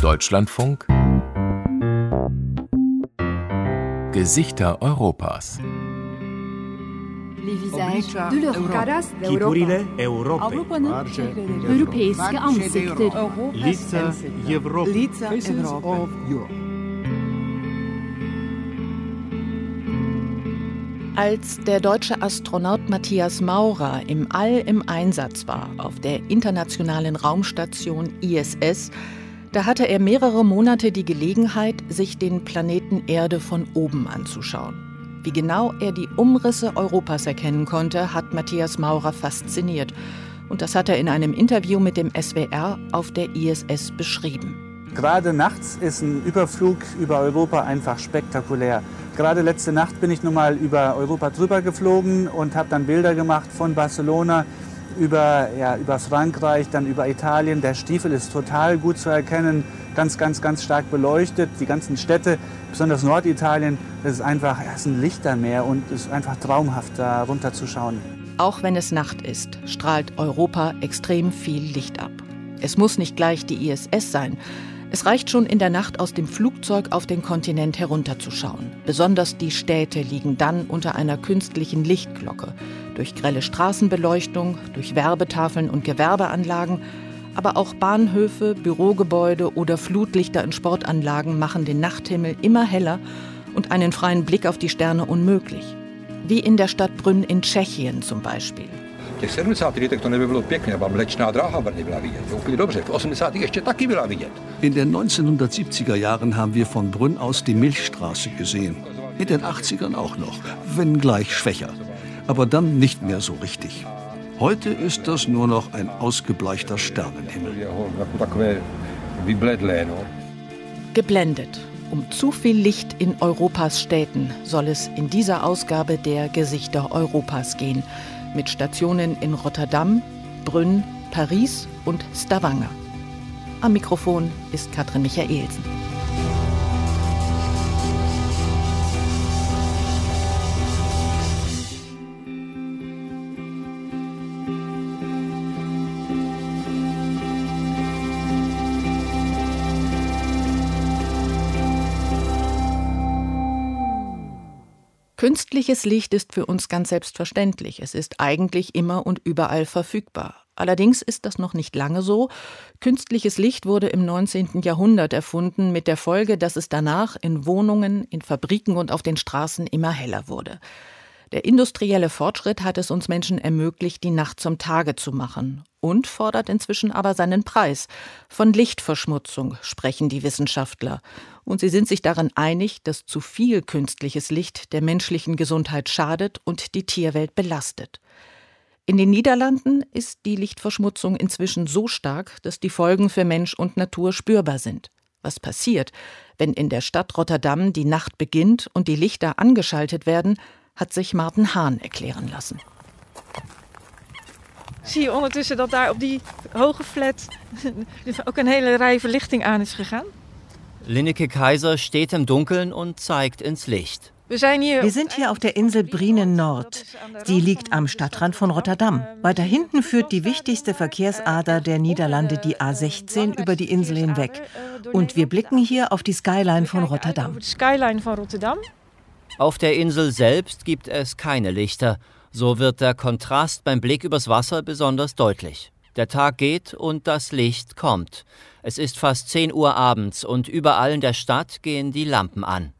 Deutschlandfunk Gesichter Europas Chipurile Europei. Europejskie ansikter. Lica Europy. Faces of Europe. Als der deutsche Astronaut Matthias Maurer im All im Einsatz war, auf der internationalen Raumstation ISS, da hatte er mehrere Monate die Gelegenheit, sich den Planeten Erde von oben anzuschauen. Wie genau er die Umrisse Europas erkennen konnte, hat Matthias Maurer fasziniert. Und das hat er in einem Interview mit dem SWR auf der ISS beschrieben. Gerade nachts ist ein Überflug über Europa einfach spektakulär. Gerade letzte Nacht bin ich nun mal über Europa drüber geflogen und habe dann Bilder gemacht von Barcelona über, ja, über Frankreich, dann über Italien. Der Stiefel ist total gut zu erkennen, ganz, ganz, ganz stark beleuchtet. Die ganzen Städte, besonders Norditalien, das ist einfach ja, ist ein Lichtermeer und es ist einfach traumhaft, da runterzuschauen. Auch wenn es Nacht ist, strahlt Europa extrem viel Licht ab. Es muss nicht gleich die ISS sein. Es reicht schon in der Nacht aus dem Flugzeug auf den Kontinent herunterzuschauen. Besonders die Städte liegen dann unter einer künstlichen Lichtglocke. Durch grelle Straßenbeleuchtung, durch Werbetafeln und Gewerbeanlagen, aber auch Bahnhöfe, Bürogebäude oder Flutlichter in Sportanlagen machen den Nachthimmel immer heller und einen freien Blick auf die Sterne unmöglich. Wie in der Stadt Brünn in Tschechien zum Beispiel. těch 70. letech to nebylo pěkně, aber Mlečná dráha nebyla vidět. Úplně dobře, v 80. ještě taky byla vidět. In den 1970er Jahren haben wir von Brünn aus die Milchstraße gesehen. In den 80ern auch noch, wenngleich schwächer. Aber dann nicht mehr so richtig. Heute ist das nur noch ein ausgebleichter Sternenhimmel. Geblendet. Um zu viel Licht in Europas Städten soll es in dieser Ausgabe der Gesichter Europas gehen mit Stationen in Rotterdam, Brünn, Paris und Stavanger. Am Mikrofon ist Katrin Michaelsen. Künstliches Licht ist für uns ganz selbstverständlich. Es ist eigentlich immer und überall verfügbar. Allerdings ist das noch nicht lange so. Künstliches Licht wurde im 19. Jahrhundert erfunden, mit der Folge, dass es danach in Wohnungen, in Fabriken und auf den Straßen immer heller wurde. Der industrielle Fortschritt hat es uns Menschen ermöglicht, die Nacht zum Tage zu machen und fordert inzwischen aber seinen Preis. Von Lichtverschmutzung sprechen die Wissenschaftler. Und sie sind sich darin einig, dass zu viel künstliches Licht der menschlichen Gesundheit schadet und die Tierwelt belastet. In den Niederlanden ist die Lichtverschmutzung inzwischen so stark, dass die Folgen für Mensch und Natur spürbar sind. Was passiert, wenn in der Stadt Rotterdam die Nacht beginnt und die Lichter angeschaltet werden, hat sich Martin Hahn erklären lassen. Zie je ondertussen dat daar op die hoge flat ook een hele rij verlichting aan is gegaan? Linneke Kaiser steht im Dunkeln und zeigt ins Licht. We zijn hier Wir sind hier auf der Insel Brienen Nord. Die liegt am Stadtrand von Rotterdam. Weiter hinten führt die wichtigste Verkehrsader der Niederlande, die A16, über die Insel hinweg. Und wir blicken hier auf die Skyline von Rotterdam. Skyline van Rotterdam. Auf der Insel selbst gibt es keine Lichter. So wird der Kontrast beim Blick übers Wasser besonders deutlich. Der Tag geht und das Licht kommt. Es ist fast 10 Uhr abends und überall in der Stadt gehen die Lampen an.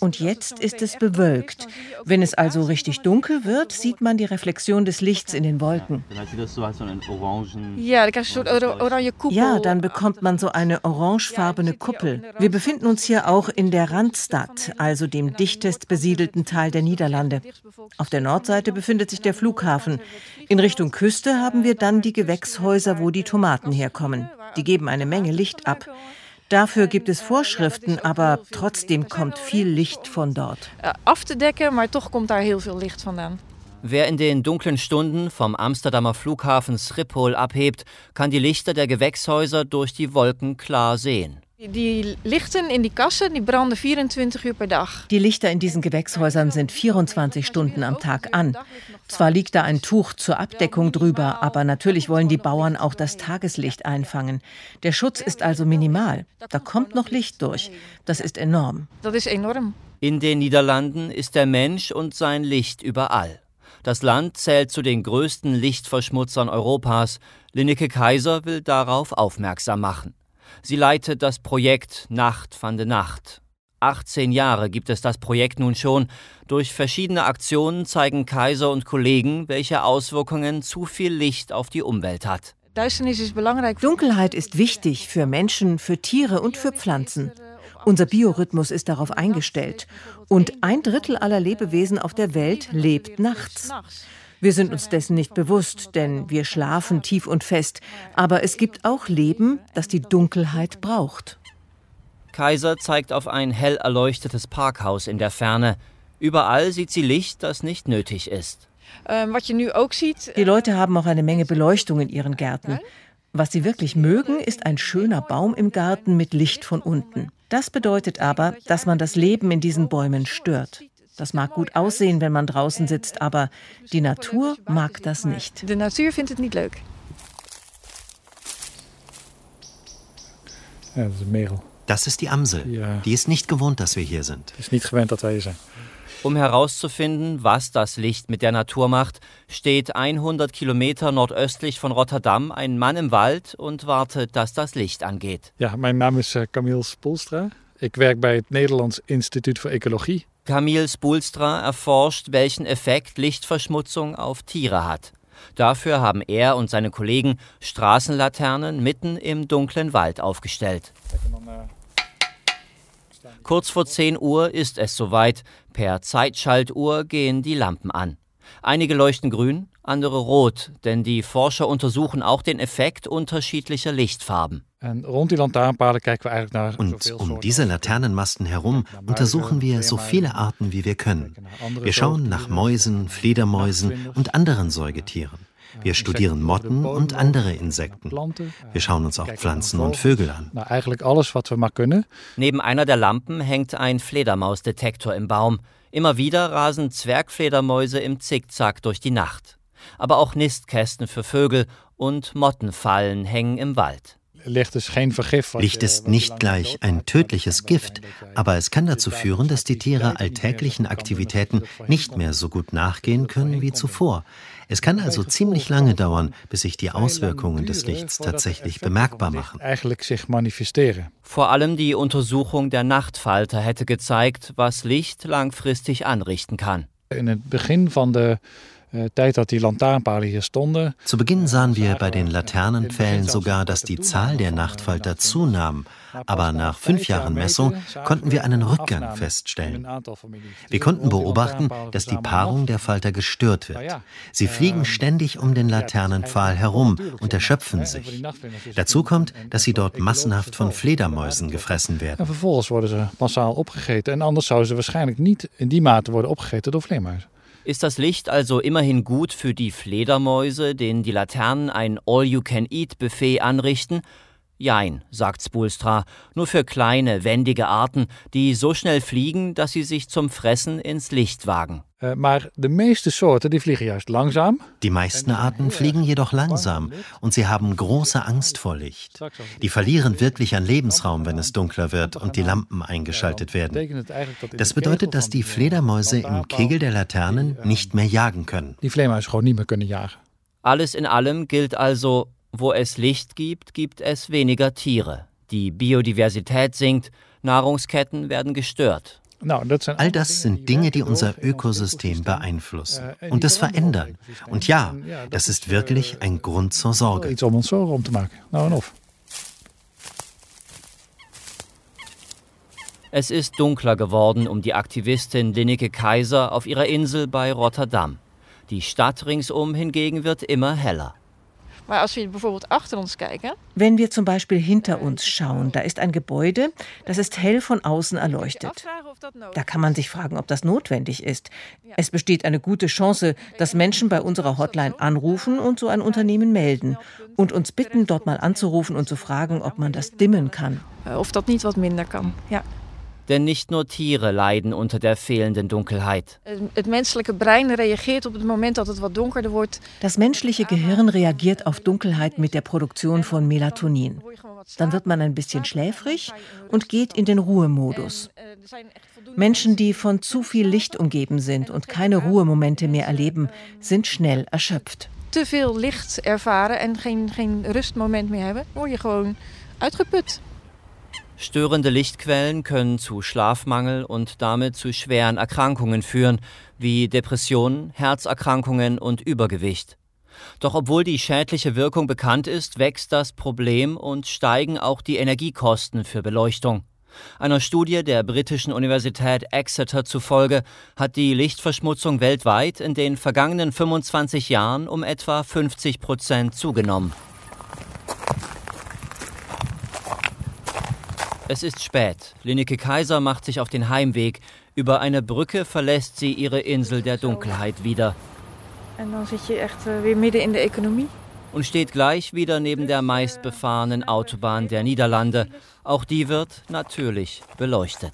Und jetzt ist es bewölkt. Wenn es also richtig dunkel wird, sieht man die Reflexion des Lichts in den Wolken. Ja, dann bekommt man so eine orangefarbene Kuppel. Wir befinden uns hier auch in der Randstadt, also dem dichtest besiedelten Teil der Niederlande. Auf der Nordseite befindet sich der Flughafen. In Richtung Küste haben wir dann die Gewächshäuser, wo die Tomaten herkommen. Die geben eine Menge Licht ab. Dafür gibt es Vorschriften, aber trotzdem kommt viel Licht von dort. dekken, maar toch komt daar heel veel licht vandaan. Wer in den dunklen Stunden vom Amsterdamer Flughafen Schiphol abhebt, kann die Lichter der Gewächshäuser durch die Wolken klar sehen. Die Lichten in die Kassen, die branden 24 Uhr per Tag. Die Lichter in diesen Gewächshäusern sind 24 Stunden am Tag an. Zwar liegt da ein Tuch zur Abdeckung drüber, aber natürlich wollen die Bauern auch das Tageslicht einfangen. Der Schutz ist also minimal. Da kommt noch Licht durch. Das ist enorm. Das ist enorm. In den Niederlanden ist der Mensch und sein Licht überall. Das Land zählt zu den größten Lichtverschmutzern Europas. Linneke Kaiser will darauf aufmerksam machen. Sie leitet das Projekt Nacht van de Nacht. 18 Jahre gibt es das Projekt nun schon. Durch verschiedene Aktionen zeigen Kaiser und Kollegen, welche Auswirkungen zu viel Licht auf die Umwelt hat. Dunkelheit ist wichtig für Menschen, für Tiere und für Pflanzen. Unser Biorhythmus ist darauf eingestellt. Und ein Drittel aller Lebewesen auf der Welt lebt nachts. Wir sind uns dessen nicht bewusst, denn wir schlafen tief und fest. Aber es gibt auch Leben, das die Dunkelheit braucht. Kaiser zeigt auf ein hell erleuchtetes Parkhaus in der Ferne. Überall sieht sie Licht, das nicht nötig ist. Ähm, die Leute haben auch eine Menge Beleuchtung in ihren Gärten. Was sie wirklich mögen, ist ein schöner Baum im Garten mit Licht von unten. Das bedeutet aber, dass man das Leben in diesen Bäumen stört. Das mag gut aussehen, wenn man draußen sitzt, aber die Natur mag das nicht. Die Natur findet es nicht leuk. Ja, das ist Merel. Das ist die Amsel. Die ist nicht gewohnt, dass wir hier sind. Ist nicht gewohnt, dass wir hier sind. Um herauszufinden, was das Licht mit der Natur macht, steht 100 Kilometer nordöstlich von Rotterdam ein Mann im Wald und wartet, dass das Licht angeht. Ja, mein Name ist äh, Camille Spolstra. Ich werk bei het Nederlands Instituut für Ökologie. Camille Spulstra erforscht, welchen Effekt Lichtverschmutzung auf Tiere hat. Dafür haben er und seine Kollegen Straßenlaternen mitten im dunklen Wald aufgestellt. Kurz vor 10 Uhr ist es soweit. Per Zeitschaltuhr gehen die Lampen an. Einige leuchten grün, andere rot, denn die Forscher untersuchen auch den Effekt unterschiedlicher Lichtfarben. Und um diese Laternenmasten herum untersuchen wir so viele Arten, wie wir können. Wir schauen nach Mäusen, Fledermäusen und anderen Säugetieren. Wir studieren Motten und andere Insekten. Wir schauen uns auch Pflanzen und Vögel an. Eigentlich alles, was wir mal können. Neben einer der Lampen hängt ein Fledermausdetektor im Baum. Immer wieder rasen Zwergfledermäuse im Zickzack durch die Nacht. Aber auch Nistkästen für Vögel und Mottenfallen hängen im Wald. Licht ist nicht gleich ein tödliches Gift, aber es kann dazu führen, dass die Tiere alltäglichen Aktivitäten nicht mehr so gut nachgehen können wie zuvor. Es kann also ziemlich lange dauern, bis sich die Auswirkungen des Lichts tatsächlich bemerkbar machen. Vor allem die Untersuchung der Nachtfalter hätte gezeigt, was Licht langfristig anrichten kann. In Beginn von der äh, stonden. Zu Beginn sahen wir bei den Laternenpfählen sogar, dass die Zahl der Nachtfalter zunahm. Aber nach fünf Jahren Messung konnten wir einen Rückgang feststellen. Wir konnten beobachten, dass die Paarung der Falter gestört wird. Sie fliegen ständig um den Laternenpfahl herum und erschöpfen sich. Dazu kommt, dass sie dort massenhaft von Fledermäusen gefressen werden. Vervolgens worden ze massaal opgegeten. En anders zouden ze waarschijnlijk niet in die mate worden opgegeten door vleermuizen. Ist das Licht also immerhin gut für die Fledermäuse, denen die Laternen ein All-You-Can-Eat-Buffet anrichten? Jein, sagt Spulstra, nur für kleine, wendige Arten, die so schnell fliegen, dass sie sich zum Fressen ins Licht wagen. Maar de meeste soorten die vliegen juist langzaam. Die meisten Arten fliegen jedoch langsam und sie haben große Angst vor Licht. Die verlieren wirklich an Lebensraum, wenn es dunkler wird und die Lampen eingeschaltet werden. Das bedeutet, dass die Fledermäuse im Kegel der Laternen nicht mehr jagen können. Die Fledermäuse gewoon nicht mehr können jagen. Alles in allem gilt also, wo es Licht gibt, gibt es weniger Tiere. Die Biodiversität sinkt, Nahrungsketten werden gestört. All das sind Dinge, die unser Ökosystem beeinflussen und das verändern. Und ja, das ist wirklich ein Grund zur Sorge. Es ist dunkler geworden um die Aktivistin Linneke Kaiser auf ihrer Insel bei Rotterdam. Die Stadt ringsum hingegen wird immer heller. Wenn wir zum Beispiel hinter uns schauen, da ist ein Gebäude, das ist hell von außen erleuchtet. Da kann man sich fragen, ob das notwendig ist. Es besteht eine gute Chance, dass Menschen bei unserer Hotline anrufen und so ein Unternehmen melden und uns bitten, dort mal anzurufen und zu fragen, ob man das dimmen kann. Ob das nicht was minder kann, ja. Denn nicht nur Tiere leiden unter der fehlenden Dunkelheit. Das menschliche wordt. Das menschliche Gehirn reagiert auf Dunkelheit mit der Produktion von Melatonin. Dann wird man ein bisschen schläfrig und geht in den Ruhemodus. Menschen, die von zu viel Licht umgeben sind und keine Ruhemomente mehr erleben, sind schnell erschöpft. Te veel licht ervaren en geen, geen rustmoment meer hebben, word je gewoon uitgeput. Störende Lichtquellen können zu Schlafmangel und damit zu schweren Erkrankungen führen, wie Depressionen, Herzerkrankungen und Übergewicht. Doch obwohl die schädliche Wirkung bekannt ist, wächst das Problem und steigen auch die Energiekosten für Beleuchtung. Einer Studie der britischen Universität Exeter zufolge hat die Lichtverschmutzung weltweit in den vergangenen 25 Jahren um etwa 50 Prozent zugenommen. Es ist spät. Lineke Kaiser macht sich auf den Heimweg. Über eine Brücke verlässt sie ihre Insel der Dunkelheit wieder. En dan zit je echt uh, weer midden in de economie. Und steht gleich wieder neben der meistbefahrenen Autobahn der Niederlande. Auch die wird natürlich beleuchtet.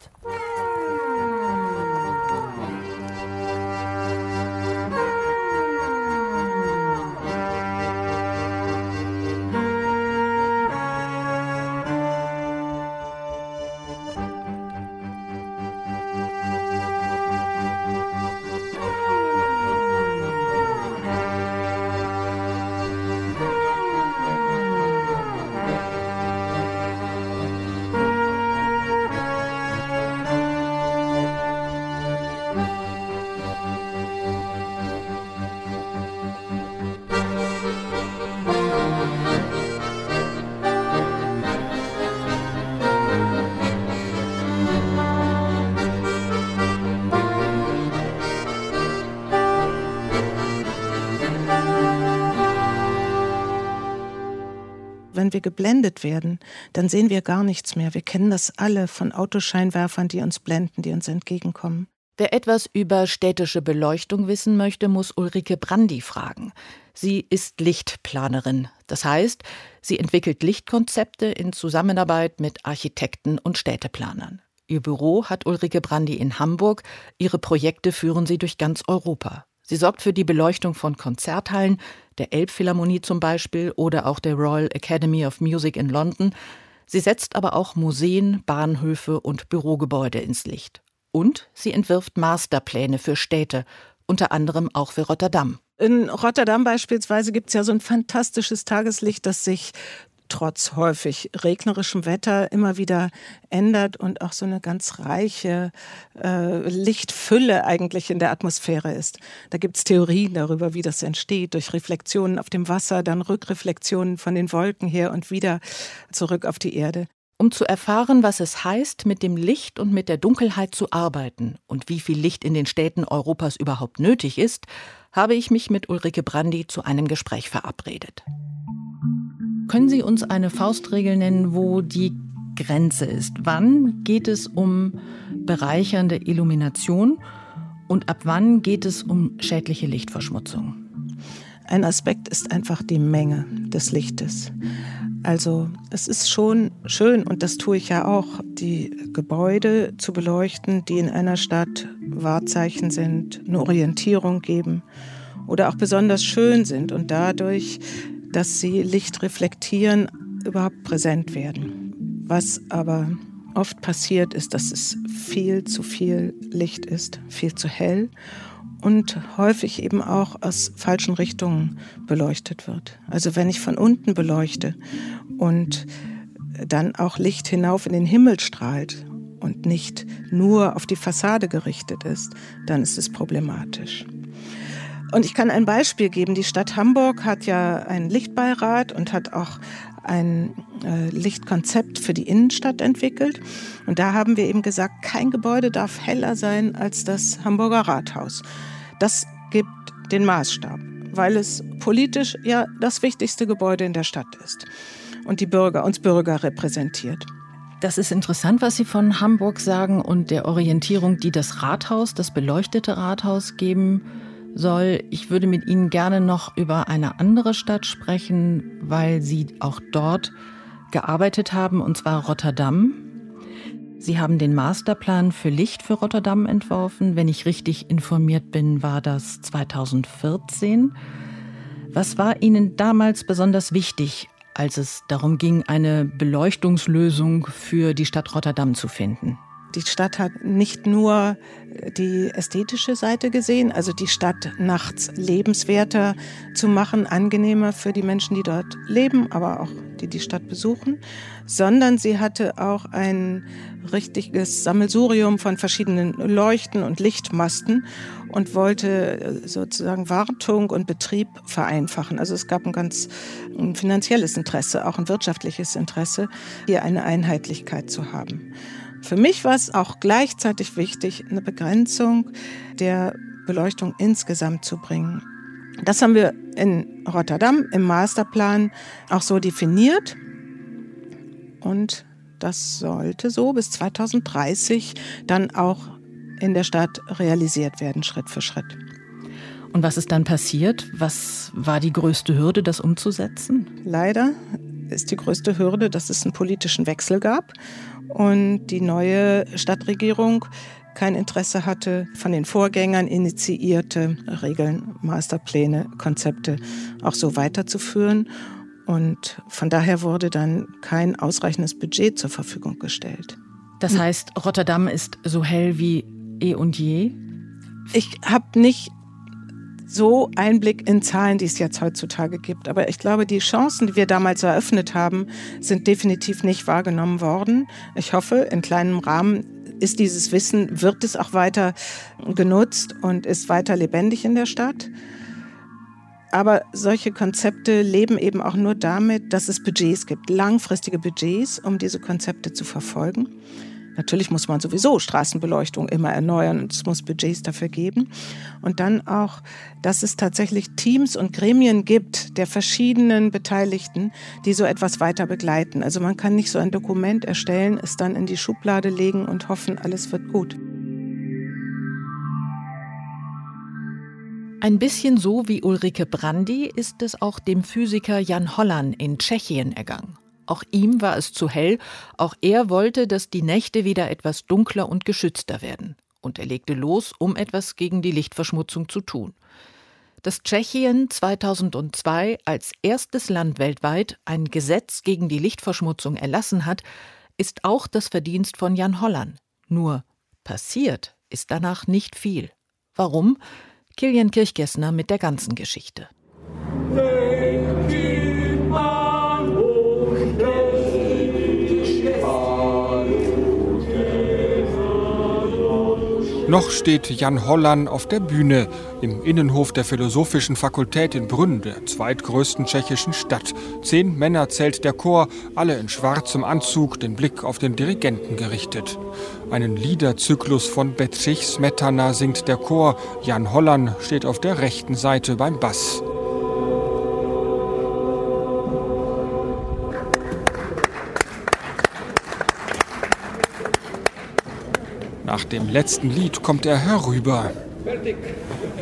Geblendet werden, dann sehen wir gar nichts mehr. Wir kennen das alle von Autoscheinwerfern, die uns blenden, die uns entgegenkommen. Wer etwas über städtische Beleuchtung wissen möchte, muss Ulrike Brandi fragen. Sie ist Lichtplanerin. Das heißt, sie entwickelt Lichtkonzepte in Zusammenarbeit mit Architekten und Städteplanern. Ihr Büro hat Ulrike Brandi in Hamburg. Ihre Projekte führen sie durch ganz Europa. Sie sorgt für die Beleuchtung von Konzerthallen, der Elbphilharmonie zum Beispiel oder auch der Royal Academy of Music in London. Sie setzt aber auch Museen, Bahnhöfe und Bürogebäude ins Licht. Und sie entwirft Masterpläne für Städte, unter anderem auch für Rotterdam. In Rotterdam beispielsweise gibt es ja so ein fantastisches Tageslicht, das sich trotz häufig regnerischem Wetter immer wieder ändert und auch so eine ganz reiche äh, Lichtfülle eigentlich in der Atmosphäre ist. Da gibt es Theorien darüber, wie das entsteht, durch Reflexionen auf dem Wasser, dann Rückreflexionen von den Wolken her und wieder zurück auf die Erde. Um zu erfahren, was es heißt, mit dem Licht und mit der Dunkelheit zu arbeiten und wie viel Licht in den Städten Europas überhaupt nötig ist, habe ich mich mit Ulrike Brandi zu einem Gespräch verabredet. Können Sie uns eine Faustregel nennen, wo die Grenze ist? Wann geht es um bereichernde Illumination und ab wann geht es um schädliche Lichtverschmutzung? Ein Aspekt ist einfach die Menge des Lichtes. Also es ist schon schön, und das tue ich ja auch, die Gebäude zu beleuchten, die in einer Stadt Wahrzeichen sind, eine Orientierung geben oder auch besonders schön sind und dadurch dass sie Licht reflektieren, überhaupt präsent werden. Was aber oft passiert, ist, dass es viel zu viel Licht ist, viel zu hell und häufig eben auch aus falschen Richtungen beleuchtet wird. Also wenn ich von unten beleuchte und dann auch Licht hinauf in den Himmel strahlt und nicht nur auf die Fassade gerichtet ist, dann ist es problematisch. Und ich kann ein Beispiel geben. Die Stadt Hamburg hat ja einen Lichtbeirat und hat auch ein äh, Lichtkonzept für die Innenstadt entwickelt. Und da haben wir eben gesagt, kein Gebäude darf heller sein als das Hamburger Rathaus. Das gibt den Maßstab. weil es politisch ja das wichtigste Gebäude in der Stadt ist und die Bürger, uns Bürger repräsentiert. Das ist interessant, was Sie von Hamburg sagen und der Orientierung, die das Rathaus, das beleuchtete Rathaus geben soll. Ich würde mit Ihnen gerne noch über eine andere Stadt sprechen, weil Sie auch dort gearbeitet haben, und zwar Rotterdam. Sie haben den Masterplan für Licht für Rotterdam entworfen. Wenn ich richtig informiert bin, war das 2014. Was war Ihnen damals besonders wichtig, als es darum ging, eine Beleuchtungslösung für die Stadt Rotterdam zu finden? Die Stadt hat nicht nur die ästhetische Seite gesehen, also die Stadt nachts lebenswerter zu machen, angenehmer für die Menschen, die dort leben, aber auch die die Stadt besuchen, sondern sie hatte auch ein richtiges Sammelsurium von verschiedenen Leuchten und Lichtmasten und wollte sozusagen Wartung und Betrieb vereinfachen. Also es gab ein ganz ein finanzielles Interesse, auch ein wirtschaftliches Interesse, hier eine Einheitlichkeit zu haben. Für mich war es auch gleichzeitig wichtig, eine Begrenzung der Beleuchtung insgesamt zu bringen. Das haben wir in Rotterdam im Masterplan auch so definiert. Und das sollte so bis 2030 dann auch in der Stadt realisiert werden, Schritt für Schritt. Und was ist dann passiert? Was war die größte Hürde, das umzusetzen? Leider ist die größte Hürde, dass es einen politischen Wechsel gab und die neue Stadtregierung kein Interesse hatte, von den Vorgängern initiierte Regeln, Masterpläne, Konzepte auch so weiterzuführen. Und von daher wurde dann kein ausreichendes Budget zur Verfügung gestellt. Das heißt, Rotterdam ist so hell wie eh und je? Ich habe nicht so Einblick in Zahlen, die es jetzt heutzutage gibt. Aber ich glaube, die Chancen, die wir damals eröffnet haben, sind definitiv nicht wahrgenommen worden. Ich hoffe, in kleinem Rahmen ist dieses Wissen, wird es auch weiter genutzt und ist weiter lebendig in der Stadt. Aber solche Konzepte leben eben auch nur damit, dass es Budgets gibt, langfristige Budgets, um diese Konzepte zu verfolgen. Natürlich muss man sowieso Straßenbeleuchtung immer erneuern und es muss Budgets dafür geben. Und dann auch, dass es tatsächlich Teams und Gremien gibt der verschiedenen Beteiligten, die so etwas weiter begleiten. Also man kann nicht so ein Dokument erstellen, es dann in die Schublade legen und hoffen, alles wird gut. Ein bisschen so wie Ulrike Brandy ist es auch dem Physiker Jan Holland in Tschechien ergangen. Auch ihm war es zu hell, auch er wollte, dass die Nächte wieder etwas dunkler und geschützter werden. Und er legte los, um etwas gegen die Lichtverschmutzung zu tun. Dass Tschechien 2002 als erstes Land weltweit ein Gesetz gegen die Lichtverschmutzung erlassen hat, ist auch das Verdienst von Jan Holland. Nur passiert ist danach nicht viel. Warum? Kilian Kirchgessner mit der ganzen Geschichte. Noch steht Jan Hollan auf der Bühne im Innenhof der Philosophischen Fakultät in Brünn, der zweitgrößten tschechischen Stadt. Zehn Männer zählt der Chor, alle in schwarzem Anzug, den Blick auf den Dirigenten gerichtet. Einen Liederzyklus von Bedřich Smetana singt der Chor. Jan Hollan steht auf der rechten Seite beim Bass. Nach dem letzten Lied kommt er herüber.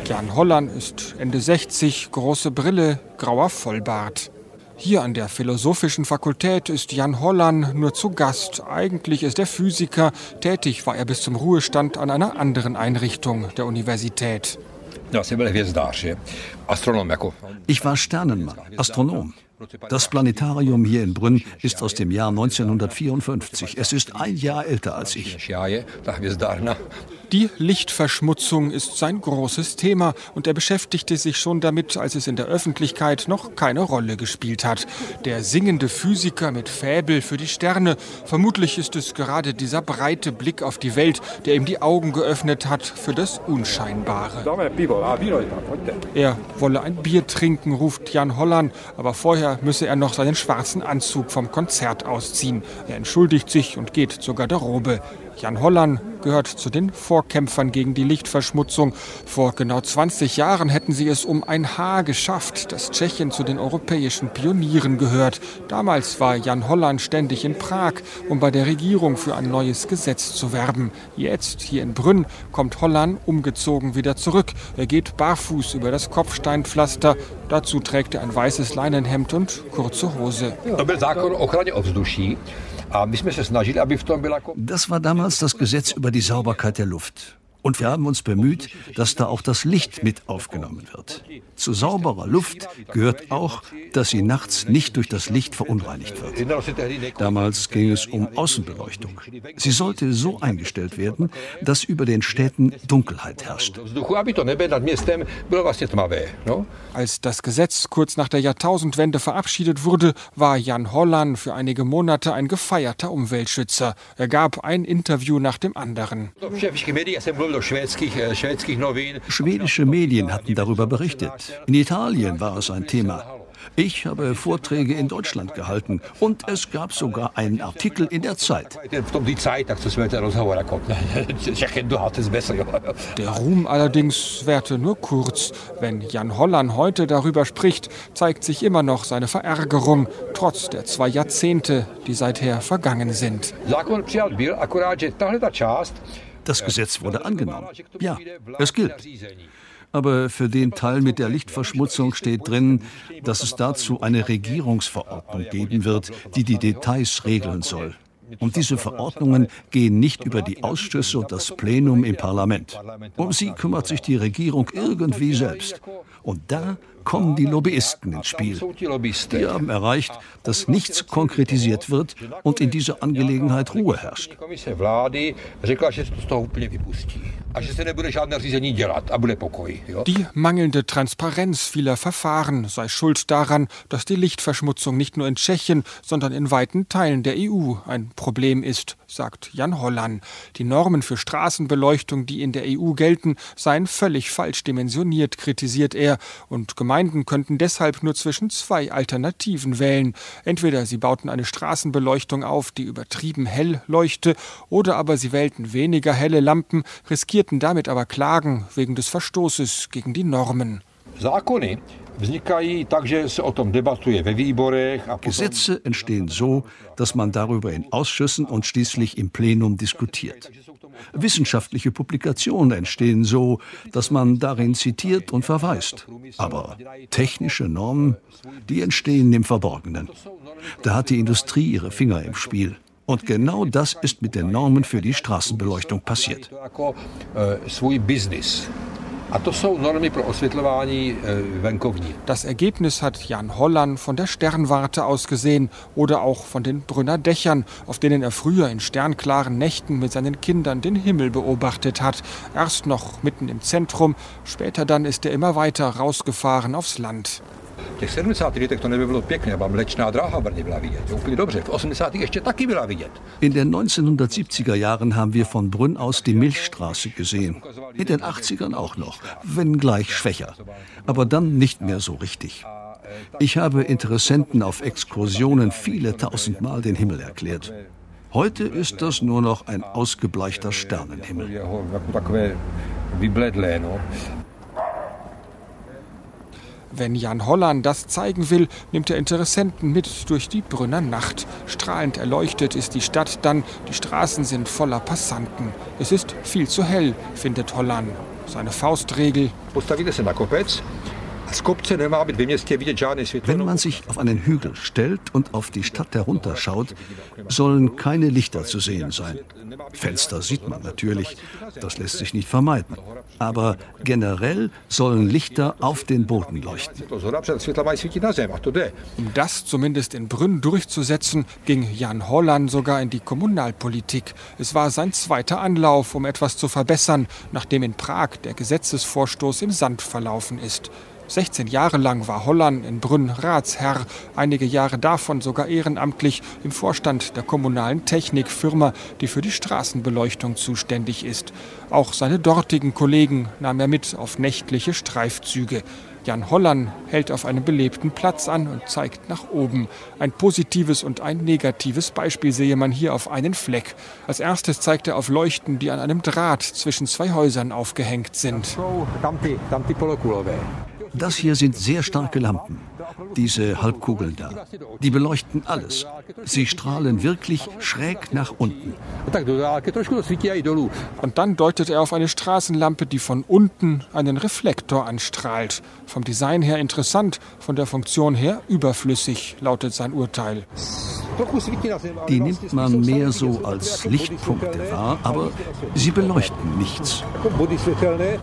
Jan Holland ist Ende 60, große Brille, grauer Vollbart. Hier an der Philosophischen Fakultät ist Jan Holland nur zu Gast. Eigentlich ist er Physiker. Tätig war er bis zum Ruhestand an einer anderen Einrichtung der Universität. Ich war Sternenmann, Astronom. Das Planetarium hier in Brünn ist aus dem Jahr 1954. Es ist ein Jahr älter als ich. Die Lichtverschmutzung ist sein großes Thema und er beschäftigte sich schon damit, als es in der Öffentlichkeit noch keine Rolle gespielt hat. Der singende Physiker mit Fäbel für die Sterne. Vermutlich ist es gerade dieser breite Blick auf die Welt, der ihm die Augen geöffnet hat für das Unscheinbare. Er wolle ein Bier trinken, ruft Jan Holland, aber vorher müsse er noch seinen schwarzen Anzug vom Konzert ausziehen. Er entschuldigt sich und geht zur Garderobe. Jan Hollan gehört zu den Vorkämpfern gegen die Lichtverschmutzung. Vor genau 20 Jahren hätten sie es um ein Haar geschafft, dass Tschechien zu den europäischen Pionieren gehört. Damals war Jan Hollan ständig in Prag, um bei der Regierung für ein neues Gesetz zu werben. Jetzt, hier in Brünn, kommt Hollan umgezogen wieder zurück. Er geht barfuß über das Kopfsteinpflaster. Dazu trägt er ein weißes Leinenhemd und kurze Hose. Das war damals das Gesetz über die Sauberkeit der Luft. Und wir haben uns bemüht, dass da auch das Licht mit aufgenommen wird. Zu sauberer Luft gehört auch, dass sie nachts nicht durch das Licht verunreinigt wird. Damals ging es um Außenbeleuchtung. Sie sollte so eingestellt werden, dass über den Städten Dunkelheit herrscht. Als das Gesetz kurz nach der Jahrtausendwende verabschiedet wurde, war Jan Hollan für einige Monate ein gefeierter Umweltschützer. Er gab ein Interview nach dem anderen. Schwedische Medien hatten darüber berichtet. In Italien war es ein Thema. Ich habe Vorträge in Deutschland gehalten und es gab sogar einen Artikel in der Zeit. Der Ruhm allerdings währte nur kurz. Wenn Jan Hollan heute darüber spricht, zeigt sich immer noch seine Verärgerung, trotz der zwei Jahrzehnte, die seither vergangen sind. Das Gesetz wurde angenommen. Ja, es gilt. Aber für den Teil mit der Lichtverschmutzung steht drin, dass es dazu eine Regierungsverordnung geben wird, die die Details regeln soll. Und diese Verordnungen gehen nicht über die Ausschüsse und das Plenum im Parlament. Um sie kümmert sich die Regierung irgendwie selbst. Und da kommen die Lobbyisten ins Spiel. Die haben erreicht, dass nichts konkretisiert wird und in dieser Angelegenheit Ruhe herrscht. Die mangelnde Transparenz vieler Verfahren sei schuld daran, dass die Lichtverschmutzung nicht nur in Tschechien, sondern in weiten Teilen der EU ein Problem ist, sagt Jan Hollan. Die Normen für Straßenbeleuchtung, die in der EU gelten, seien völlig falsch dimensioniert, kritisiert er, und Gemeinden könnten deshalb nur zwischen zwei Alternativen wählen. Entweder sie bauten eine Straßenbeleuchtung auf, die übertrieben hell leuchte, oder aber sie wählten weniger helle Lampen, riskierten riskierten damit aber Klagen wegen des Verstoßes gegen die Normen. Gesetze entstehen so, dass man darüber in Ausschüssen und schließlich im Plenum diskutiert. Wissenschaftliche Publikationen entstehen so, dass man darin zitiert und verweist. Aber technische Normen, die entstehen im Verborgenen. Da hat die Industrie ihre Finger im Spiel. Und genau das ist mit den Normen für die Straßenbeleuchtung passiert. Das Ergebnis hat Jan Holland von der Sternwarte aus gesehen oder auch von den Brünner Dächern, auf denen er früher in sternklaren Nächten mit seinen Kindern den Himmel beobachtet hat. Erst noch mitten im Zentrum, später dann ist er immer weiter rausgefahren aufs Land. Těch 70. letech to nebylo pěkné, aber mlečná dráha Brně byla vidět. Úplně dobře. V 80. ještě taky byla vidět. In den 1970er Jahren haben wir von Brünn aus die Milchstraße gesehen. In den 80ern auch noch, wenngleich schwächer. Aber dann nicht mehr so richtig. Ich habe Interessenten auf Exkursionen viele tausendmal den Himmel erklärt. Heute ist das nur noch ein ausgebleichter Sternenhimmel. Wenn Jan Holland das zeigen will, nimmt er Interessenten mit durch die Brünner Nacht. Strahlend erleuchtet ist die Stadt dann, die Straßen sind voller Passanten. Es ist viel zu hell, findet Holland. Seine Faustregel. Wenn man sich auf einen Hügel stellt und auf die Stadt herunterschaut, sollen keine Lichter zu sehen sein. Fenster sieht man natürlich, das lässt sich nicht vermeiden. Aber generell sollen Lichter auf den Boden leuchten. Um das zumindest in Brünn durchzusetzen, ging Jan Holland sogar in die Kommunalpolitik. Es war sein zweiter Anlauf, um etwas zu verbessern, nachdem in Prag der Gesetzesvorstoß im Sand verlaufen ist. 16 Jahre lang war Holland in Brünn Ratsherr, einige Jahre davon sogar ehrenamtlich im Vorstand der kommunalen Technikfirma, die für die Straßenbeleuchtung zuständig ist. Auch seine dortigen Kollegen nahm er mit auf nächtliche Streifzüge. Jan Holland hält auf einem belebten Platz an und zeigt nach oben. Ein positives und ein negatives Beispiel sehe man hier auf einen Fleck. Als erstes zeigt er auf Leuchten, die an einem Draht zwischen zwei Häusern aufgehängt sind. Das hier sind sehr starke Lampen, diese Halbkugeln da. Die beleuchten alles. Sie strahlen wirklich schräg nach unten. Und dann deutet er auf eine Straßenlampe, die von unten einen Reflektor anstrahlt. Vom Design her interessant, von der Funktion her überflüssig, lautet sein Urteil. Die nimmt man mehr so als Lichtpunkte wahr, aber sie beleuchten nichts.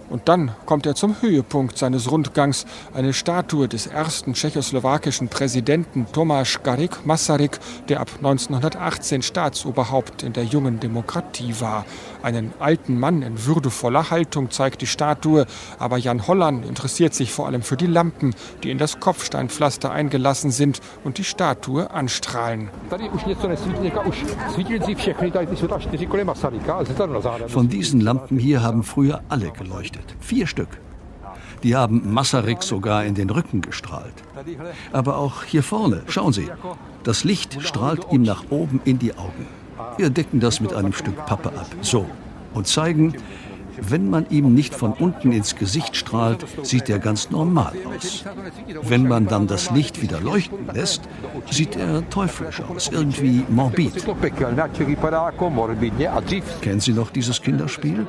Und dann kommt er zum Höhepunkt seines Rundgangs, eine Statue des ersten tschechoslowakischen Präsidenten Tomáš Garik Masaryk, der ab 1918 Staatsoberhaupt in der jungen Demokratie war. Einen alten Mann in würdevoller Haltung zeigt die Statue, aber Jan Holland interessiert sich vor allem für die Lampen, die in das Kopfsteinpflaster eingelassen sind und die Statue anstrahlen. Von diesen Lampen hier haben früher alle geleuchtet. Vier Stück. Die haben Masaryk sogar in den Rücken gestrahlt. Aber auch hier vorne, schauen Sie, das Licht strahlt ihm nach oben in die Augen. Wir decken das mit einem Stück Pappe ab, so, und zeigen, wenn man ihm nicht von unten ins Gesicht strahlt, sieht er ganz normal aus. Wenn man dann das Licht wieder leuchten lässt, sieht er teuflisch aus, irgendwie morbid. Kennen Sie noch dieses Kinderspiel,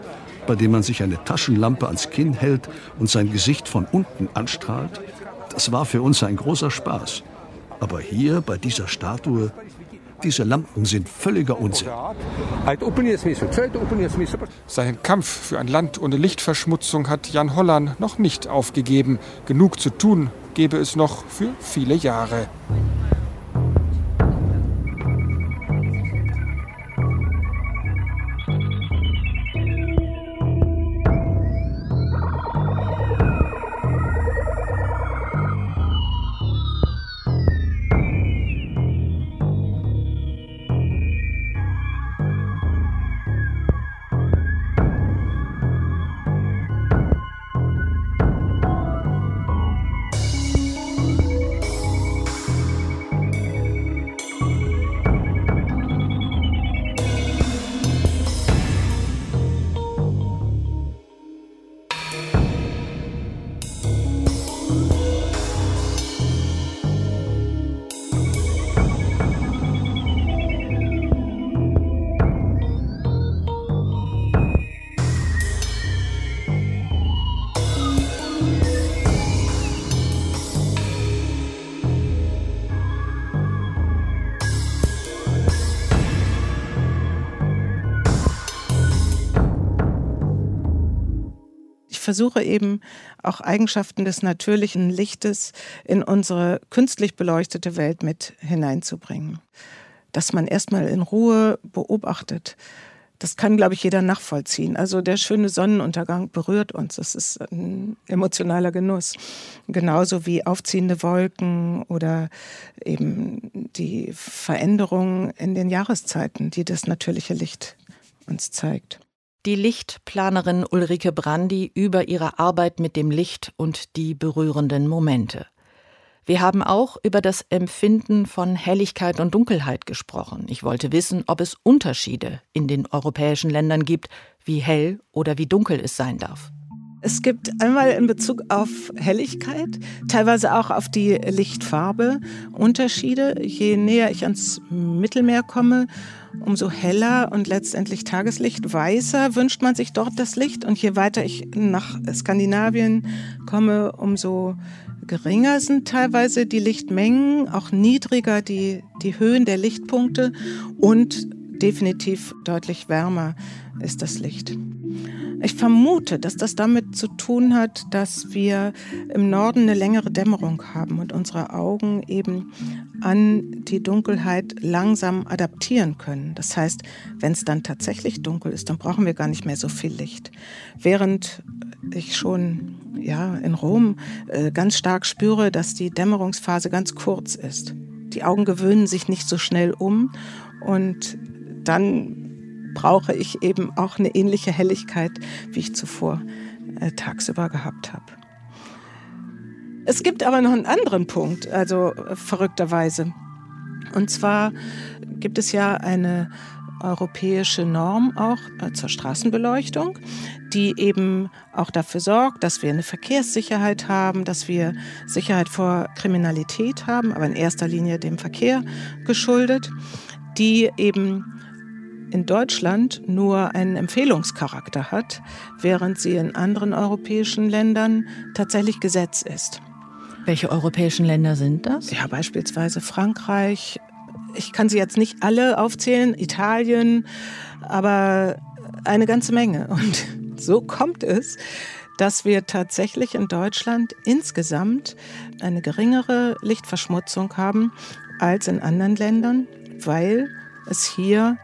bei dem man sich eine Taschenlampe ans Kinn hält und sein Gesicht von unten anstrahlt? Das war für uns ein großer Spaß. Aber hier bei dieser Statue diese Lampen sind völliger Unsinn. Seinen Kampf für ein Land ohne Lichtverschmutzung hat Jan Holland noch nicht aufgegeben. Genug zu tun gäbe es noch für viele Jahre. Versuche eben auch Eigenschaften des natürlichen Lichtes in unsere künstlich beleuchtete Welt mit hineinzubringen. Dass man erstmal in Ruhe beobachtet. Das kann, glaube ich, jeder nachvollziehen. Also der schöne Sonnenuntergang berührt uns. Das ist ein emotionaler Genuss. Genauso wie aufziehende Wolken oder eben die Veränderungen in den Jahreszeiten, die das natürliche Licht uns zeigt die Lichtplanerin Ulrike Brandi über ihre Arbeit mit dem Licht und die berührenden Momente. Wir haben auch über das Empfinden von Helligkeit und Dunkelheit gesprochen. Ich wollte wissen, ob es Unterschiede in den europäischen Ländern gibt, wie hell oder wie dunkel es sein darf. Es gibt einmal in Bezug auf Helligkeit, teilweise auch auf die Lichtfarbe Unterschiede. Je näher ich ans Mittelmeer komme, umso heller und letztendlich Tageslicht weißer wünscht man sich dort das Licht. Und je weiter ich nach Skandinavien komme, umso geringer sind teilweise die Lichtmengen, auch niedriger die, die Höhen der Lichtpunkte und definitiv deutlich wärmer ist das Licht. Ich vermute, dass das damit zu tun hat, dass wir im Norden eine längere Dämmerung haben und unsere Augen eben an die Dunkelheit langsam adaptieren können. Das heißt, wenn es dann tatsächlich dunkel ist, dann brauchen wir gar nicht mehr so viel Licht. Während ich schon ja, in Rom äh, ganz stark spüre, dass die Dämmerungsphase ganz kurz ist. Die Augen gewöhnen sich nicht so schnell um und dann brauche ich eben auch eine ähnliche Helligkeit, wie ich zuvor äh, tagsüber gehabt habe. Es gibt aber noch einen anderen Punkt, also äh, verrückterweise. Und zwar gibt es ja eine europäische Norm auch äh, zur Straßenbeleuchtung, die eben auch dafür sorgt, dass wir eine Verkehrssicherheit haben, dass wir Sicherheit vor Kriminalität haben, aber in erster Linie dem Verkehr geschuldet, die eben in Deutschland nur einen Empfehlungscharakter hat, während sie in anderen europäischen Ländern tatsächlich Gesetz ist. Welche europäischen Länder sind das? Ja, beispielsweise Frankreich. Ich kann sie jetzt nicht alle aufzählen, Italien, aber eine ganze Menge. Und so kommt es, dass wir tatsächlich in Deutschland insgesamt eine geringere Lichtverschmutzung haben als in anderen Ländern, weil es hier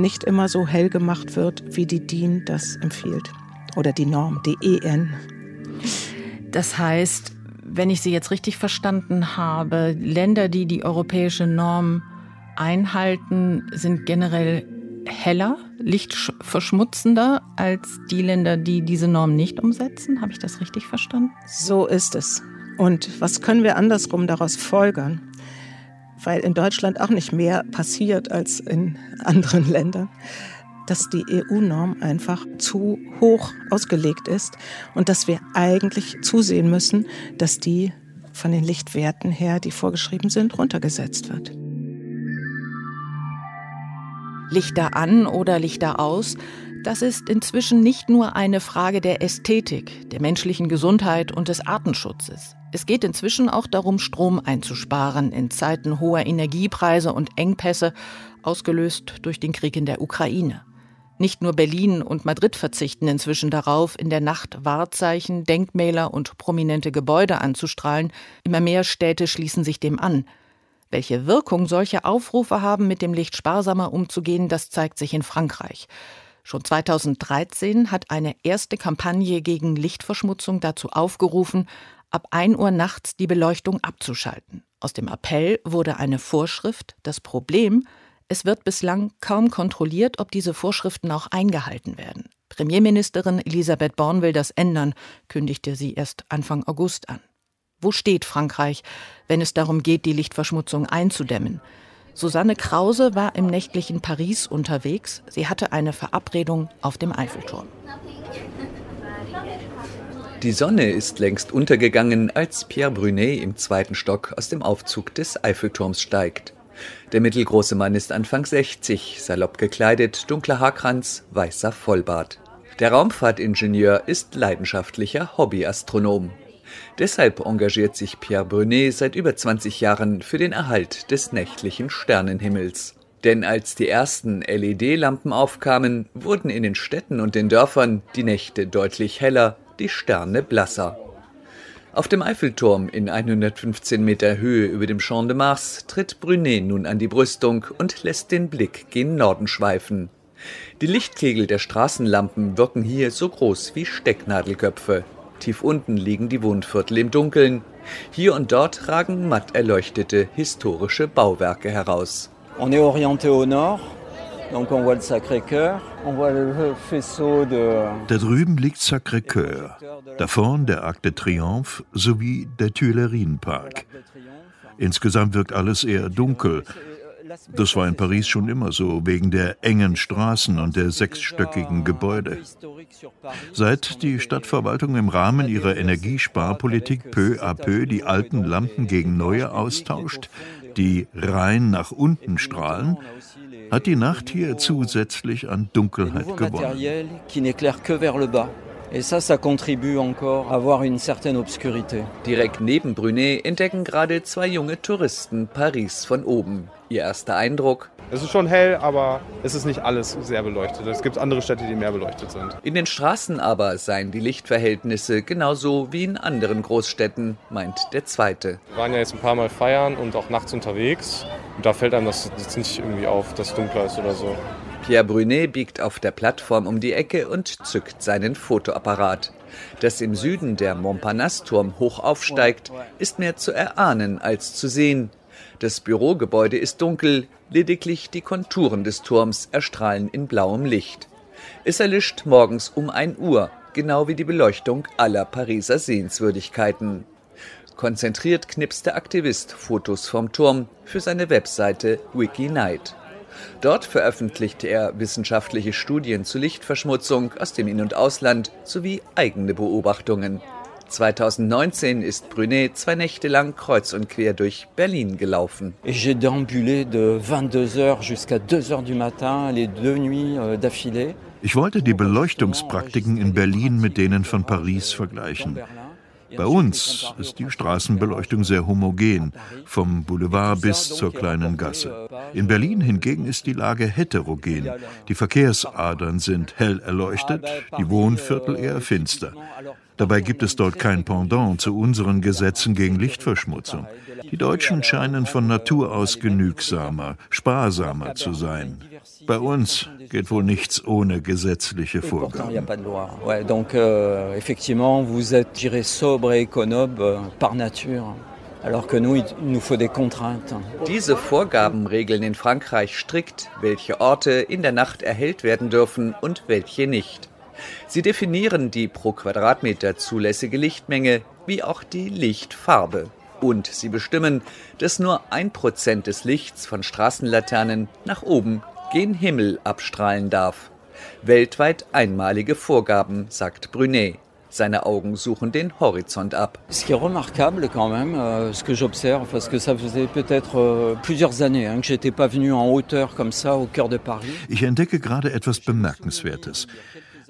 nicht immer so hell gemacht wird, wie die DIN das empfiehlt. Oder die Norm, die EN. Das heißt, wenn ich Sie jetzt richtig verstanden habe, Länder, die die europäische Norm einhalten, sind generell heller, lichtverschmutzender als die Länder, die diese Norm nicht umsetzen. Habe ich das richtig verstanden? So ist es. Und was können wir andersrum daraus folgern? Weil in Deutschland auch nicht mehr passiert als in anderen Ländern dass die EU-Norm einfach zu hoch ausgelegt ist und dass wir eigentlich zusehen müssen, dass die von den Lichtwerten her, die vorgeschrieben sind, runtergesetzt wird. Lichter an oder Lichter aus, das ist inzwischen nicht nur eine Frage der Ästhetik, der menschlichen Gesundheit und des Artenschutzes. Es geht inzwischen auch darum, Strom einzusparen in Zeiten hoher Energiepreise und Engpässe, ausgelöst durch den Krieg in der Ukraine. Nicht nur Berlin und Madrid verzichten inzwischen darauf, in der Nacht Wahrzeichen, Denkmäler und prominente Gebäude anzustrahlen. Immer mehr Städte schließen sich dem an. Welche Wirkung solche Aufrufe haben, mit dem Licht sparsamer umzugehen, das zeigt sich in Frankreich. Schon 2013 hat eine erste Kampagne gegen Lichtverschmutzung dazu aufgerufen, ab 1 Uhr nachts die Beleuchtung abzuschalten. Aus dem Appell wurde eine Vorschrift, das Problem, es wird bislang kaum kontrolliert, ob diese Vorschriften auch eingehalten werden. Premierministerin Elisabeth Born will das ändern, kündigte sie erst Anfang August an. Wo steht Frankreich, wenn es darum geht, die Lichtverschmutzung einzudämmen? Susanne Krause war im nächtlichen Paris unterwegs. Sie hatte eine Verabredung auf dem Eiffelturm. Die Sonne ist längst untergegangen, als Pierre Brunet im zweiten Stock aus dem Aufzug des Eiffelturms steigt. Der mittelgroße Mann ist Anfang 60, salopp gekleidet, dunkler Haarkranz, weißer Vollbart. Der Raumfahrtingenieur ist leidenschaftlicher Hobbyastronom. Deshalb engagiert sich Pierre Brunet seit über 20 Jahren für den Erhalt des nächtlichen Sternenhimmels. Denn als die ersten LED-Lampen aufkamen, wurden in den Städten und den Dörfern die Nächte deutlich heller, die Sterne blasser. Auf dem Eiffelturm in 115 Meter Höhe über dem Champ de Mars tritt Brunet nun an die Brüstung und lässt den Blick gen Norden schweifen. Die Lichtkegel der Straßenlampen wirken hier so groß wie Stecknadelköpfe. Tief unten liegen die Wohnviertel im Dunkeln. Hier und dort ragen matt erleuchtete historische Bauwerke heraus. On est orienté au nord, Da drüben liegt Sacré-Cœur, da vorn der Arc de Triomphe sowie der Tuilerienpark. Insgesamt wirkt alles eher dunkel. Das war in Paris schon immer so, wegen der engen Straßen und der sechsstöckigen Gebäude. Seit die Stadtverwaltung im Rahmen ihrer Energiesparpolitik peu à peu die alten Lampen gegen neue austauscht, die rein nach unten strahlen, hat die Nacht hier zusätzlich an Dunkelheit gewonnen. Et ça, ça contribue encore à avoir une certaine obscurité. Direkt neben Brunet entdecken gerade zwei junge Touristen Paris von oben. Ihr erster Eindruck? Es ist schon hell, aber es ist nicht alles sehr beleuchtet. Es gibt andere Städte, die mehr beleuchtet sind. In den Straßen aber seien die Lichtverhältnisse genauso wie in anderen Großstädten, meint der Zweite. Wir waren ja jetzt ein paar Mal feiern und auch nachts unterwegs. Und da fällt einem das jetzt nicht irgendwie auf, dass es dunkler ist oder so. Pierre Brunet biegt auf der Plattform um die Ecke und zückt seinen Fotoapparat. Dass im Süden der Montparnasse-Turm hoch aufsteigt, ist mehr zu erahnen als zu sehen. Das Bürogebäude ist dunkel, lediglich die Konturen des Turms erstrahlen in blauem Licht. Es erlischt morgens um 1 Uhr, genau wie die Beleuchtung aller Pariser Sehenswürdigkeiten. Konzentriert knipst der Aktivist Fotos vom Turm für seine Webseite Wikinight. Dort veröffentlichte er wissenschaftliche Studien zu Lichtverschmutzung aus dem In- und Ausland sowie eigene Beobachtungen. 2019 ist Brunet zwei Nächte lang kreuz und quer durch Berlin gelaufen. J'ai déambulé de 22 heures jusqu'à 2 heures du matin, les deux nuits euh, d'affilée. Ich wollte die Beleuchtungspraktiken in Berlin mit denen von Paris vergleichen. Bei uns ist die Straßenbeleuchtung sehr homogen, vom Boulevard bis zur kleinen Gasse. In Berlin hingegen ist die Lage heterogen. Die Verkehrsadern sind hell erleuchtet, die Wohnviertel eher finster. Dabei gibt es dort kein Pendant zu unseren Gesetzen gegen Lichtverschmutzung. Die Deutschen scheinen von Natur aus genügsamer, sparsamer zu sein. Bei uns geht wohl nichts ohne gesetzliche Vorgaben. Donc euh, effectivement, vous êtes tiré sobre et économe euh, par nature. Alors que nous, il nous faut des contraintes. Diese Vorgaben regeln in Frankreich strikt, welche Orte in der Nacht erhellt werden dürfen und welche nicht. Sie definieren die pro Quadratmeter zulässige Lichtmenge wie auch die Lichtfarbe. Und sie bestimmen, dass nur ein Prozent des Lichts von Straßenlaternen nach oben gen Himmel abstrahlen darf. Weltweit einmalige Vorgaben, sagt Brunet. Seine Augen suchen den Horizont ab. Ce qui est remarquable quand même, euh, ce que j'observe, parce que ça faisait peut-être euh, plusieurs années hein, que j'étais pas venu en hauteur comme ça au cœur de Paris. Ich entdecke gerade etwas Bemerkenswertes.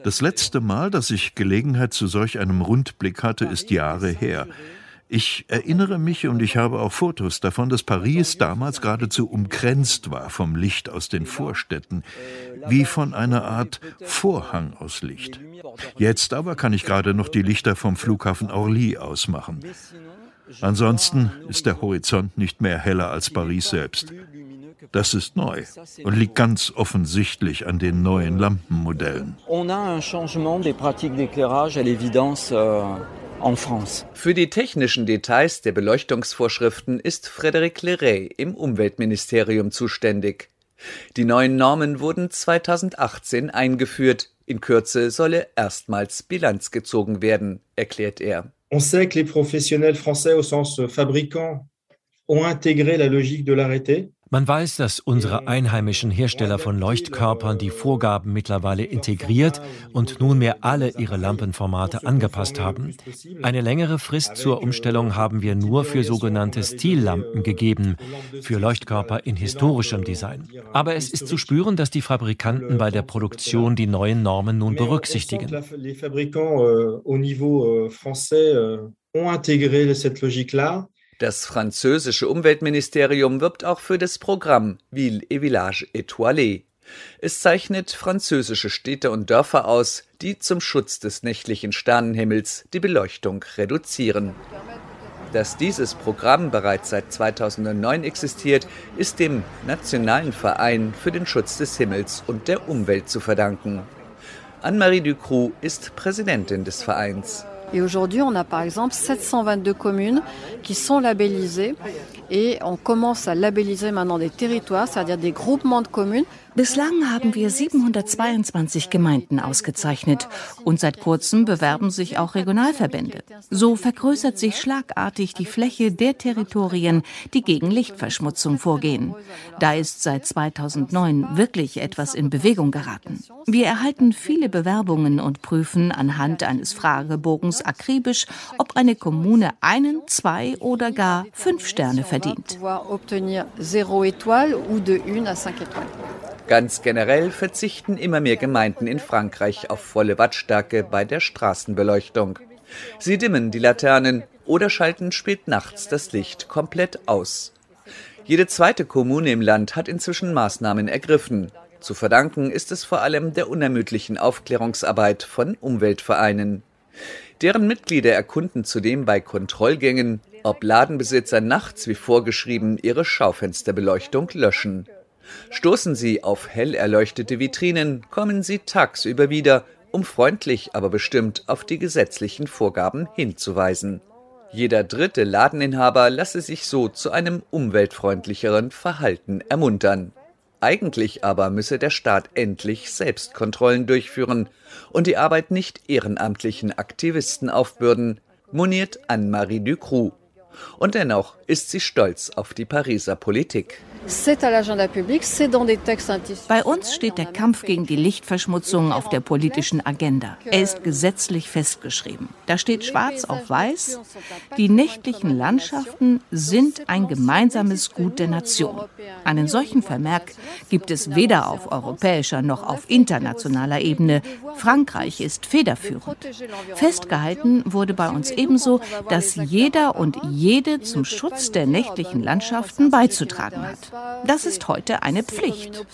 Das letzte Mal, dass ich Gelegenheit zu solch einem Rundblick hatte, ist Jahre her. Ich erinnere mich und ich habe auch Fotos davon, dass Paris damals geradezu umkränzt war vom Licht aus den Vorstädten, wie von einer Art Vorhang aus Licht. Jetzt aber kann ich gerade noch die Lichter vom Flughafen Orly ausmachen. Ansonsten ist der Horizont nicht mehr heller als Paris selbst. Das ist neu und liegt ganz offensichtlich an den neuen Lampenmodellen. On a un changement des pratiques d'éclairage à l'évidence. Euh für die technischen Details der Beleuchtungsvorschriften ist Frédéric Leray im Umweltministerium zuständig. Die neuen Normen wurden 2018 eingeführt. In Kürze solle erstmals Bilanz gezogen werden, erklärt er. On sait que les professionnels français au sens fabricant ont intégré la logique de l'arrêté. Man weiß, dass unsere einheimischen Hersteller von Leuchtkörpern die Vorgaben mittlerweile integriert und nunmehr alle ihre Lampenformate angepasst haben. Eine längere Frist zur Umstellung haben wir nur für sogenannte Stillampen gegeben, für Leuchtkörper in historischem Design. Aber es ist zu spüren, dass die Fabrikanten bei der Produktion die neuen Normen nun berücksichtigen. Les fabricants euh, au niveau euh, français euh, ont intégré cette logique-là. Das französische Umweltministerium wirbt auch für das Programm Ville et Village Étoilé. Es zeichnet französische Städte und Dörfer aus, die zum Schutz des nächtlichen Sternenhimmels die Beleuchtung reduzieren. Dass dieses Programm bereits seit 2009 existiert, ist dem Nationalen Verein für den Schutz des Himmels und der Umwelt zu verdanken. Anne-Marie Ducroux ist Präsidentin des Vereins. Et aujourd'hui, on a par exemple 722 communes qui sont labellisées et on commence à labelliser maintenant des territoires, c'est-à-dire des groupements de communes. Bislang haben wir 722 Gemeinden ausgezeichnet und seit kurzem bewerben sich auch Regionalverbände. So vergrößert sich schlagartig die Fläche der Territorien, die gegen Lichtverschmutzung vorgehen. Da ist seit 2009 wirklich etwas in Bewegung geraten. Wir erhalten viele Bewerbungen und prüfen anhand eines Fragebogens akribisch, ob eine Kommune einen, zwei oder gar fünf Sterne verdient. Ganz generell verzichten immer mehr Gemeinden in Frankreich auf volle Wattstärke bei der Straßenbeleuchtung. Sie dimmen die Laternen oder schalten spät nachts das Licht komplett aus. Jede zweite Kommune im Land hat inzwischen Maßnahmen ergriffen. Zu verdanken ist es vor allem der unermüdlichen Aufklärungsarbeit von Umweltvereinen. Deren Mitglieder erkunden zudem bei Kontrollgängen, ob Ladenbesitzer nachts wie vorgeschrieben ihre Schaufensterbeleuchtung löschen. Stoßen Sie auf hell erleuchtete Vitrinen, kommen Sie tagsüber wieder, um freundlich, aber bestimmt auf die gesetzlichen Vorgaben hinzuweisen. Jeder dritte Ladeninhaber lasse sich so zu einem umweltfreundlicheren Verhalten ermuntern. Eigentlich aber müsse der Staat endlich Selbstkontrollen durchführen und die Arbeit nicht ehrenamtlichen Aktivisten aufbürden, moniert Anne-Marie Ducroux. Und dennoch ist sie stolz auf die Pariser Politik. Bei uns steht der Kampf gegen die Lichtverschmutzung auf der politischen Agenda. Er ist gesetzlich festgeschrieben. Da steht schwarz auf weiß, die nächtlichen Landschaften sind ein gemeinsames Gut der Nation. Einen solchen Vermerk gibt es weder auf europäischer noch auf internationaler Ebene. Frankreich ist federführend. Festgehalten wurde bei uns ebenso, dass jeder und jede zum Schutz der nächtlichen Landschaften beizutragen hat. Das ist heute eine Pflicht.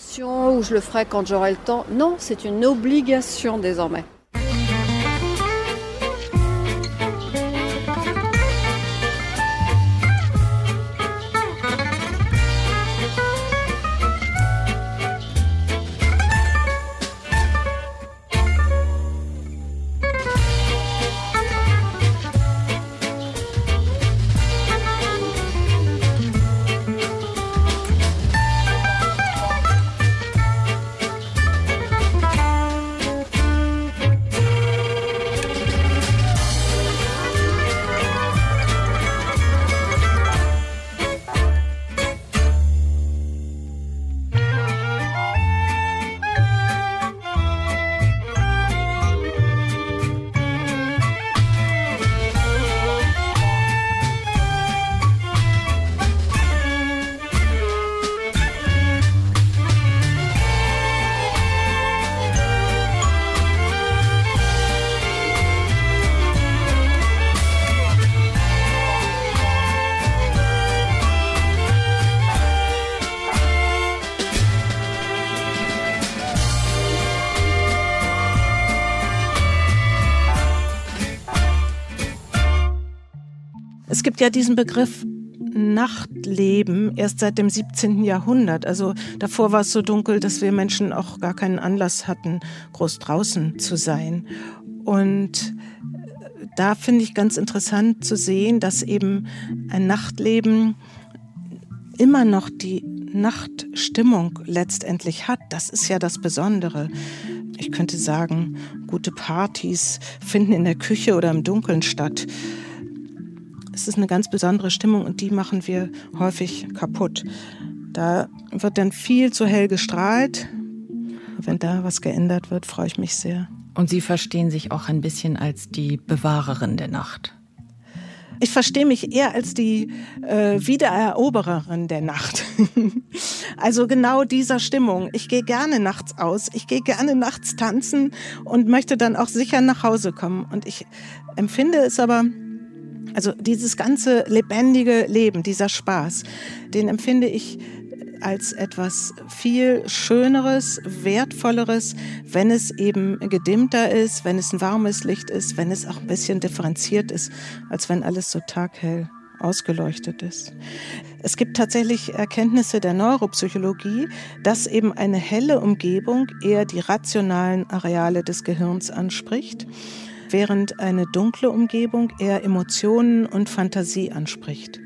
Es gibt ja diesen Begriff Nachtleben erst seit dem 17. Jahrhundert. Also davor war es so dunkel, dass wir Menschen auch gar keinen Anlass hatten, groß draußen zu sein. Und da finde ich ganz interessant zu sehen, dass eben ein Nachtleben immer noch die Nachtstimmung letztendlich hat. Das ist ja das Besondere. Ich könnte sagen, gute Partys finden in der Küche oder im Dunkeln statt. Es ist eine ganz besondere Stimmung und die machen wir häufig kaputt. Da wird dann viel zu hell gestrahlt. Wenn da was geändert wird, freue ich mich sehr. Und Sie verstehen sich auch ein bisschen als die Bewahrerin der Nacht. Ich verstehe mich eher als die äh, Wiedererobererin der Nacht. also genau dieser Stimmung. Ich gehe gerne nachts aus, ich gehe gerne nachts tanzen und möchte dann auch sicher nach Hause kommen. Und ich empfinde es aber also dieses ganze lebendige Leben, dieser Spaß, den empfinde ich als etwas viel Schöneres, Wertvolleres, wenn es eben gedimmter ist, wenn es ein warmes Licht ist, wenn es auch ein bisschen differenziert ist, als wenn alles so taghell ausgeleuchtet ist. Es gibt tatsächlich Erkenntnisse der Neuropsychologie, dass eben eine helle Umgebung eher die rationalen Areale des Gehirns anspricht während eine dunkle Umgebung eher Emotionen und Fantasie anspricht.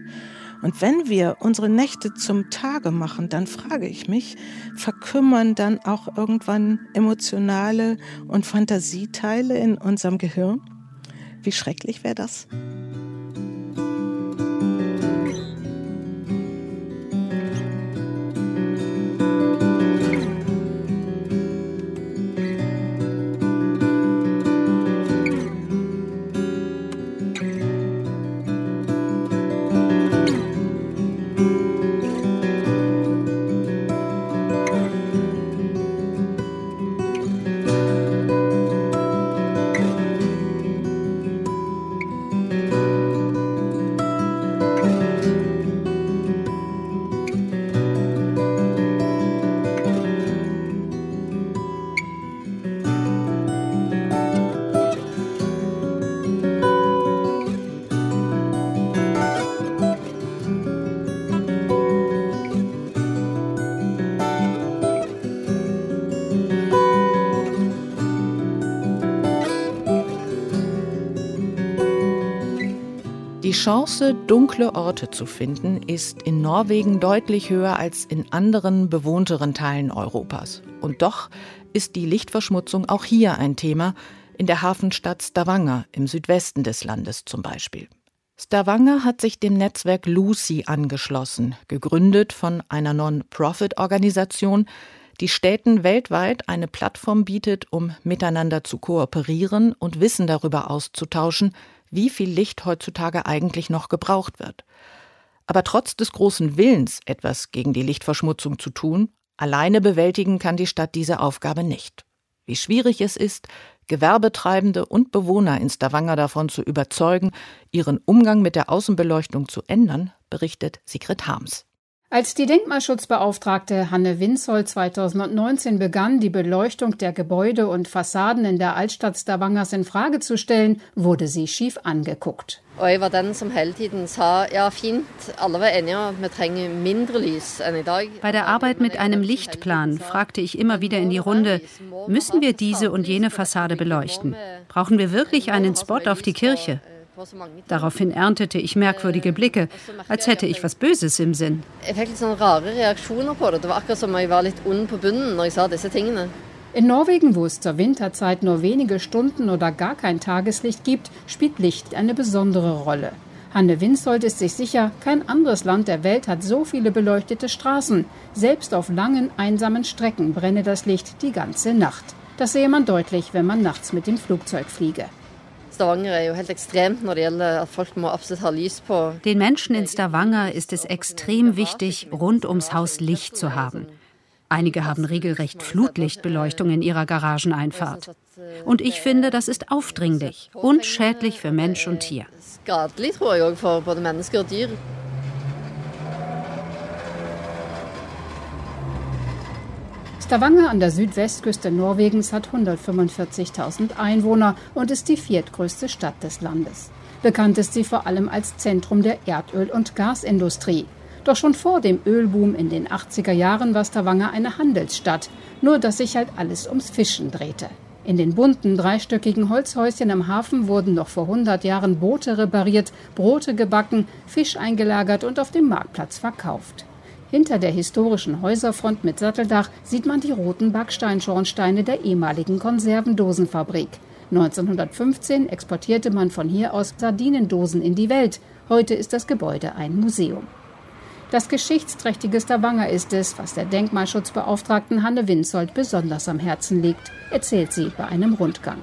Und wenn wir unsere Nächte zum Tage machen, dann frage ich mich, verkümmern dann auch irgendwann emotionale und Fantasieteile in unserem Gehirn? Wie schrecklich wäre das? Chance, dunkle Orte zu finden, ist in Norwegen deutlich höher als in anderen bewohnteren Teilen Europas. Und doch ist die Lichtverschmutzung auch hier ein Thema, in der Hafenstadt Stavanger im Südwesten des Landes zum Beispiel. Stavanger hat sich dem Netzwerk Lucy angeschlossen, gegründet von einer Non-Profit-Organisation, die Städten weltweit eine Plattform bietet, um miteinander zu kooperieren und Wissen darüber auszutauschen, wie viel Licht heutzutage eigentlich noch gebraucht wird. Aber trotz des großen Willens, etwas gegen die Lichtverschmutzung zu tun, alleine bewältigen kann die Stadt diese Aufgabe nicht. Wie schwierig es ist, Gewerbetreibende und Bewohner in Stavanger davon zu überzeugen, ihren Umgang mit der Außenbeleuchtung zu ändern, berichtet Sigrid Harms. Als die Denkmalschutzbeauftragte Hanne Winzold 2019 begann, die Beleuchtung der Gebäude und Fassaden in der Altstadt Stavangers in Frage zu stellen, wurde sie schief angeguckt. Bei der Arbeit mit einem Lichtplan fragte ich immer wieder in die Runde, müssen wir diese und jene Fassade beleuchten? Brauchen wir wirklich einen Spot auf die Kirche? Daraufhin erntete ich merkwürdige Blicke, als hätte ich was Böses im Sinn. In Norwegen, wo es zur Winterzeit nur wenige Stunden oder gar kein Tageslicht gibt, spielt Licht eine besondere Rolle. Hanne Winzold ist sich sicher, kein anderes Land der Welt hat so viele beleuchtete Straßen. Selbst auf langen, einsamen Strecken brenne das Licht die ganze Nacht. Das sehe man deutlich, wenn man nachts mit dem Flugzeug fliege. Den Menschen in Stavanger ist es extrem wichtig, rund ums Haus Licht zu haben. Einige haben regelrecht Flutlichtbeleuchtung in ihrer Garageneinfahrt. Und ich finde, das ist aufdringlich und schädlich für Mensch und Tier. Stavanger an der Südwestküste Norwegens hat 145.000 Einwohner und ist die viertgrößte Stadt des Landes. Bekannt ist sie vor allem als Zentrum der Erdöl- und Gasindustrie. Doch schon vor dem Ölboom in den 80er Jahren war Stavanger eine Handelsstadt, nur dass sich halt alles ums Fischen drehte. In den bunten, dreistöckigen Holzhäuschen am Hafen wurden noch vor 100 Jahren Boote repariert, Brote gebacken, Fisch eingelagert und auf dem Marktplatz verkauft. Hinter der historischen Häuserfront mit Satteldach sieht man die roten Backsteinschornsteine der ehemaligen Konservendosenfabrik. 1915 exportierte man von hier aus Sardinendosen in die Welt. Heute ist das Gebäude ein Museum. Das geschichtsträchtige Stavanger ist es, was der Denkmalschutzbeauftragten Hanne Winzold besonders am Herzen liegt, erzählt sie bei einem Rundgang.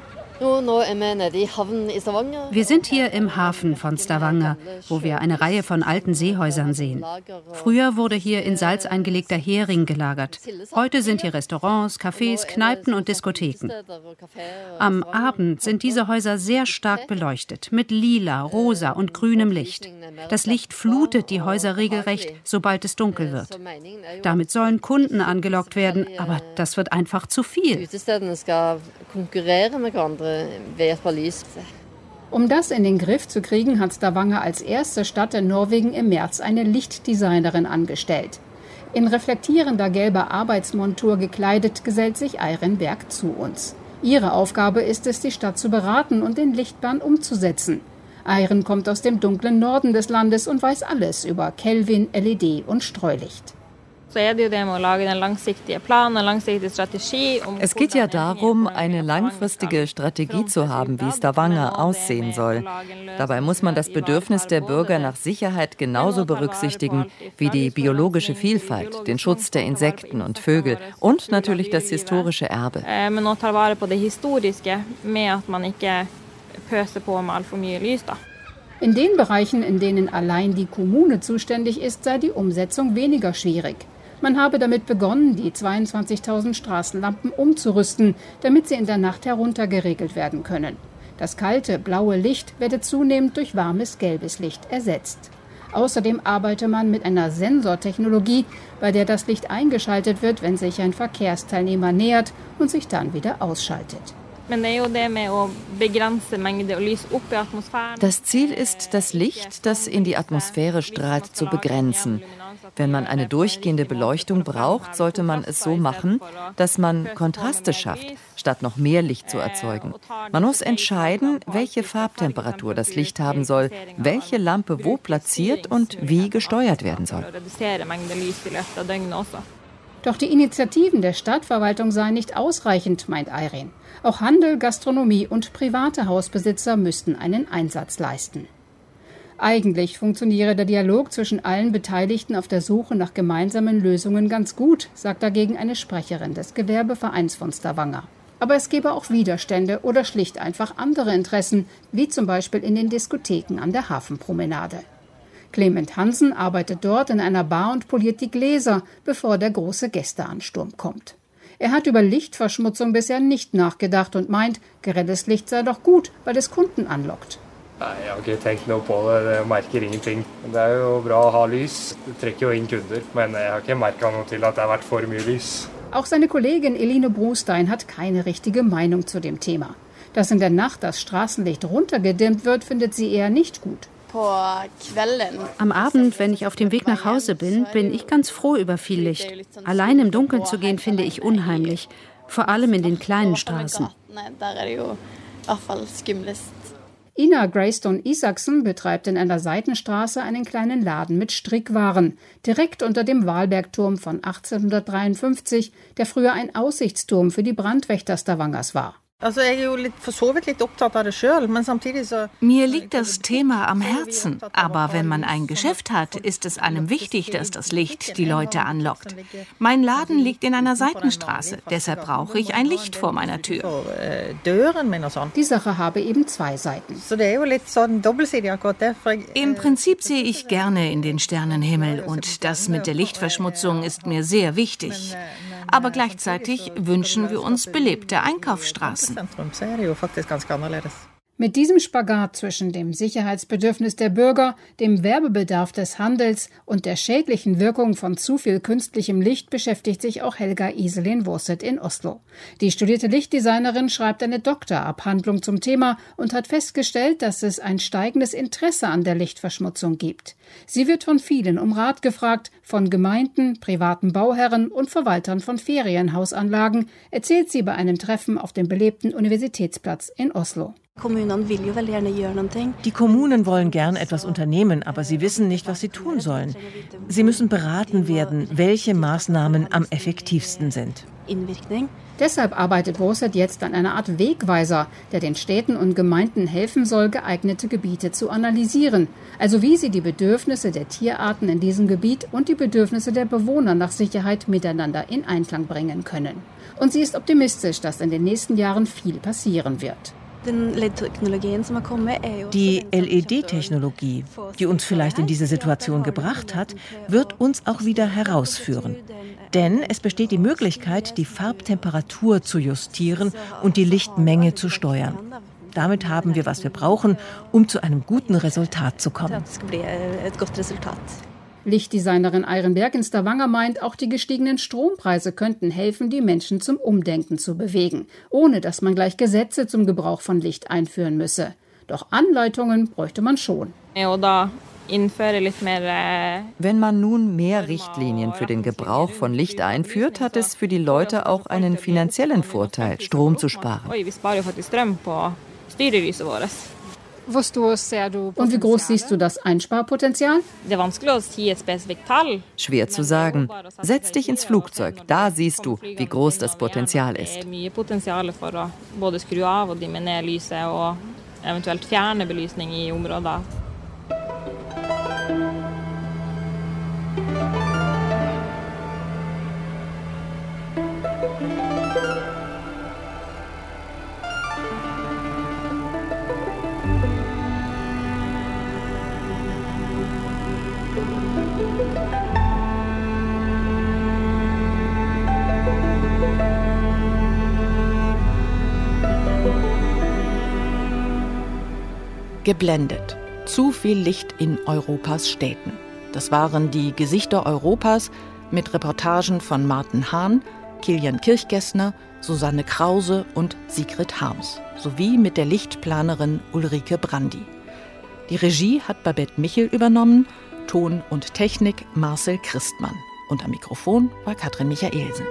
Wir sind hier im Hafen von Stavanger, wo wir eine Reihe von alten Seehäusern sehen. Früher wurde hier in Salz eingelegter Hering gelagert. Heute sind hier Restaurants, Cafés, Kneipen und Diskotheken. Am Abend sind diese Häuser sehr stark beleuchtet, mit lila, rosa und grünem Licht. Das Licht flutet die Häuser regelrecht, sobald es dunkel wird. Damit sollen Kunden angelockt werden, aber das wird einfach zu viel vet Um das in den Griff zu kriegen, hat Stavanger als erste Stadt in Norwegen im März eine Lichtdesignerin angestellt. In reflektierender gelber Arbeitsmontur gekleidet gesellt sich Eirenberg zu uns. Ihre Aufgabe ist es, die Stadt zu beraten und den Lichtplan umzusetzen. Eiren kommt aus dem dunklen Norden des Landes und weiß alles über Kelvin, LED und Streulicht. Es geht ja darum, eine langfristige Strategie zu haben, wie Stavanger aussehen soll. Dabei muss man das Bedürfnis der Bürger nach Sicherheit genauso berücksichtigen wie die biologische Vielfalt, den Schutz der Insekten und Vögel und natürlich das historische Erbe. Eh, in den Bereichen, in denen allein die Kommune zuständig ist, sei die Umsetzung weniger schwierig. Man habe damit begonnen, die 22.000 Straßenlampen umzurüsten, damit sie in der Nacht heruntergeregelt werden können. Das kalte, blaue Licht werde zunehmend durch warmes, gelbes Licht ersetzt. Außerdem arbeite man mit einer Sensortechnologie, bei der das Licht eingeschaltet wird, wenn sich ein Verkehrsteilnehmer nähert und sich dann wieder ausschaltet. Das Ziel ist, das Licht, das in die Atmosphäre strahlt, zu begrenzen. Wenn man eine durchgehende Beleuchtung braucht, sollte man es so machen, dass man Kontraste schafft, statt noch mehr Licht zu erzeugen. Man muss entscheiden, welche Farbtemperatur das Licht haben soll, welche Lampe wo platziert und wie gesteuert werden soll. Doch die Initiativen der Stadtverwaltung seien nicht ausreichend, meint Irene. Auch Handel, Gastronomie und private Hausbesitzer müssten einen Einsatz leisten. Eigentlich funktioniere der Dialog zwischen allen Beteiligten auf der Suche nach gemeinsamen Lösungen ganz gut, sagt dagegen eine Sprecherin des Gewerbevereins von Stavanger. Aber es gebe auch Widerstände oder schlicht einfach andere Interessen, wie zum Beispiel in den Diskotheken an der Hafenpromenade. Clement Hansen arbeitet dort in einer Bar und poliert die Gläser, bevor der große Gästeansturm kommt. Er hat über Lichtverschmutzung bisher nicht nachgedacht und meint, grelles Licht sei doch gut, weil es Kunden anlockt. Nei, Jeg har ikke tenkt noe på det. Jeg merker ingenting. Det er jo bra å ha lys. Det trekker jo inn kunder. Men jeg har ikke merka noe til at det har vært for mye lys. Auch seine Kollegin Eline Brustein hat keine richtige Meinung zu dem Thema. Dass in der Nacht das Straßenlicht runtergedimmt wird, findet sie eher nicht gut. Am Abend, wenn ich auf dem Weg nach Hause bin, bin ich ganz froh über viel Licht. Allein im Dunkeln zu gehen, finde ich unheimlich. Vor allem in den kleinen Straßen. Ina Greystone Isaksen betreibt in einer Seitenstraße einen kleinen Laden mit Strickwaren, direkt unter dem Wahlbergturm von 1853, der früher ein Aussichtsturm für die Brandwächter Stavangers war. Mir liegt das Thema am Herzen, aber wenn man ein Geschäft hat, ist es einem wichtig, dass das Licht die Leute anlockt. Mein Laden liegt in einer Seitenstraße, deshalb brauche ich ein Licht vor meiner Tür. Die Sache habe eben zwei Seiten. Im Prinzip sehe ich gerne in den Sternenhimmel und das mit der Lichtverschmutzung ist mir sehr wichtig. Aber gleichzeitig wünschen wir uns belebte Einkaufsstraßen. sentrum så er det jo faktisk ganske annerledes. Mit diesem Spagat zwischen dem Sicherheitsbedürfnis der Bürger, dem Werbebedarf des Handels und der schädlichen Wirkung von zu viel künstlichem Licht beschäftigt sich auch Helga Iselin Wurset in Oslo. Die studierte Lichtdesignerin schreibt eine Doktorabhandlung zum Thema und hat festgestellt, dass es ein steigendes Interesse an der Lichtverschmutzung gibt. Sie wird von vielen um Rat gefragt, von Gemeinden, privaten Bauherren und Verwaltern von Ferienhausanlagen, erzählt sie bei einem Treffen auf dem belebten Universitätsplatz in Oslo. Die Kommunen wollen gern etwas unternehmen, aber sie wissen nicht, was sie tun sollen. Sie müssen beraten werden, welche Maßnahmen am effektivsten sind. Deshalb arbeitet Woset jetzt an einer Art Wegweiser, der den Städten und Gemeinden helfen soll, geeignete Gebiete zu analysieren, also wie sie die Bedürfnisse der Tierarten in diesem Gebiet und die Bedürfnisse der Bewohner nach Sicherheit miteinander in Einklang bringen können. Und sie ist optimistisch, dass in den nächsten Jahren viel passieren wird. Die LED-Technologie, die uns vielleicht in diese Situation gebracht hat, wird uns auch wieder herausführen. Denn es besteht die Möglichkeit, die Farbtemperatur zu justieren und die Lichtmenge zu steuern. Damit haben wir, was wir brauchen, um zu einem guten Resultat zu kommen. Lichtdesignerin Eirenberg in Stavanger meint, auch die gestiegenen Strompreise könnten helfen, die Menschen zum Umdenken zu bewegen, ohne dass man gleich Gesetze zum Gebrauch von Licht einführen müsse. Doch Anleitungen bräuchte man schon. Wenn man nun mehr Richtlinien für den Gebrauch von Licht einführt, hat es für die Leute auch einen finanziellen Vorteil, Strom zu sparen. Und wie groß siehst du das Einsparpotenzial? Schwer zu sagen. Setz dich ins Flugzeug, da siehst du, wie groß das Potenzial ist. eventuelt fjerne belysning i områder. Geblendet. Zu viel Licht in Europas Städten. Das waren die Gesichter Europas mit Reportagen von Martin Hahn, Kilian Kirchgessner, Susanne Krause und Sigrid Harms sowie mit der Lichtplanerin Ulrike Brandi. Die Regie hat Babette Michel übernommen, Ton und Technik Marcel Christmann und am Mikrofon war Katrin Michaelsen.